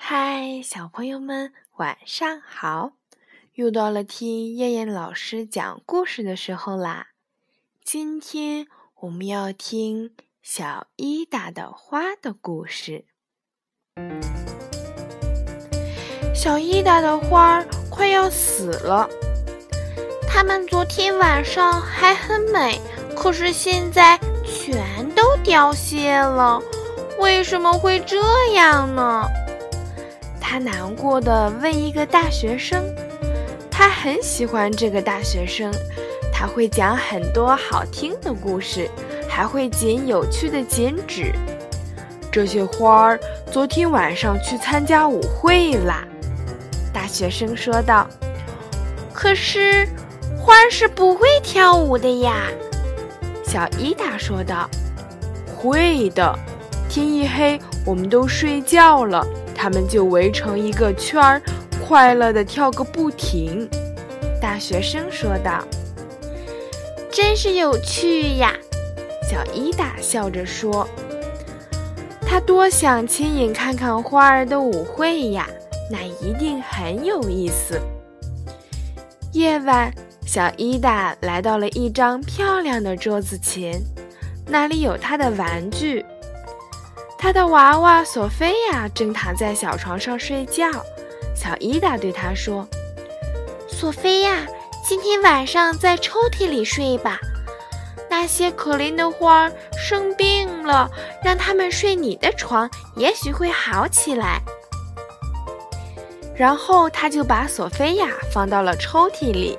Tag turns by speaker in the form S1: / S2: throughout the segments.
S1: 嗨，小朋友们，晚上好！又到了听燕燕老师讲故事的时候啦。今天我们要听小伊达的花的故事。小伊达的花快要死了，
S2: 它们昨天晚上还很美，可是现在全都凋谢了。为什么会这样呢？
S1: 他难过的问一个大学生。他很喜欢这个大学生，他会讲很多好听的故事，还会剪有趣的剪纸。这些花儿昨天晚上去参加舞会啦，大学生说道。
S2: 可是花儿是不会跳舞的呀，
S1: 小伊达说道。会的。天一黑，我们都睡觉了，他们就围成一个圈儿，快乐的跳个不停。大学生说道：“
S2: 真是有趣呀！”
S1: 小伊达笑着说：“他多想亲眼看看花儿的舞会呀，那一定很有意思。”夜晚，小伊达来到了一张漂亮的桌子前，那里有他的玩具。他的娃娃索菲亚正躺在小床上睡觉，小伊达对他说：“
S2: 索菲亚，今天晚上在抽屉里睡吧。那些可怜的花儿生病了，让他们睡你的床，也许会好起来。”
S1: 然后他就把索菲亚放到了抽屉里。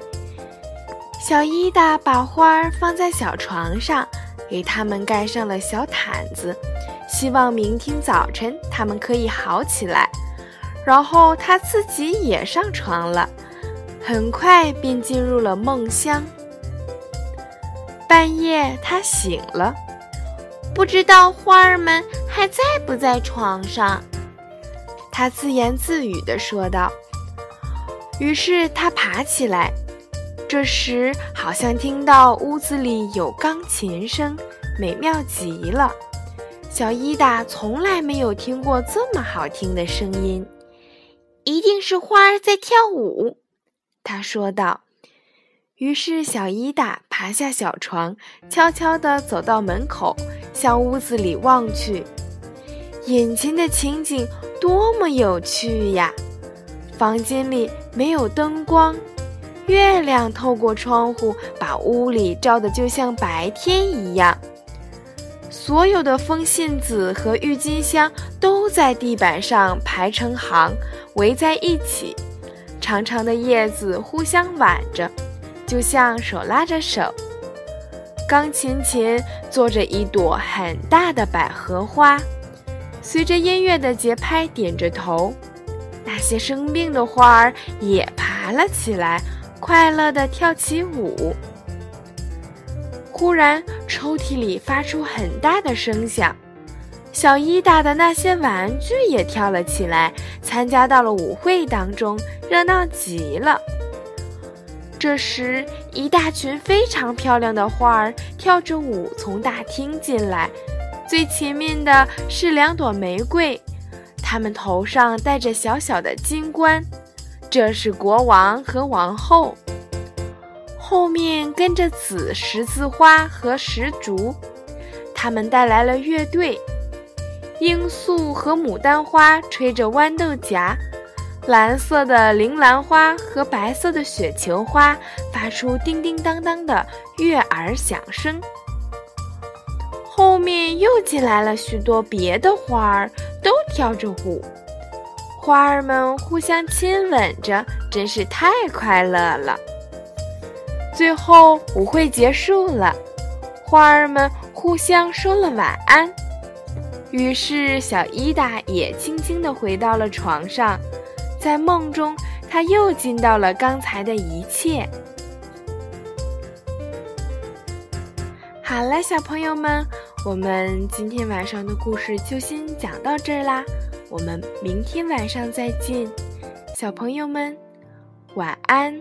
S1: 小伊达把花儿放在小床上，给他们盖上了小毯子。希望明天早晨他们可以好起来，然后他自己也上床了，很快便进入了梦乡。半夜他醒了，
S2: 不知道花儿们还在不在床上。
S1: 他自言自语地说道。于是他爬起来，这时好像听到屋子里有钢琴声，美妙极了。小伊达从来没有听过这么好听的声音，
S2: 一定是花儿在跳舞，
S1: 他说道。于是小伊达爬下小床，悄悄地走到门口，向屋子里望去。眼前的情景多么有趣呀！房间里没有灯光，月亮透过窗户，把屋里照得就像白天一样。所有的风信子和郁金香都在地板上排成行，围在一起，长长的叶子互相挽着，就像手拉着手。钢琴前坐着一朵很大的百合花，随着音乐的节拍点着头。那些生病的花儿也爬了起来，快乐地跳起舞。忽然，抽屉里发出很大的声响，小伊达的那些玩具也跳了起来，参加到了舞会当中，热闹极了。这时，一大群非常漂亮的花儿跳着舞从大厅进来，最前面的是两朵玫瑰，它们头上戴着小小的金冠，这是国王和王后。后面跟着紫十字花和石竹，他们带来了乐队。罂粟和牡丹花吹着豌豆荚，蓝色的铃兰花和白色的雪球花发出叮叮当当的悦耳响声。后面又进来了许多别的花儿，都跳着舞。花儿们互相亲吻着，真是太快乐了。最后，舞会结束了，花儿们互相说了晚安。于是，小伊达也轻轻地回到了床上，在梦中，他又见到了刚才的一切。好了，小朋友们，我们今天晚上的故事就先讲到这儿啦，我们明天晚上再见，小朋友们，晚安。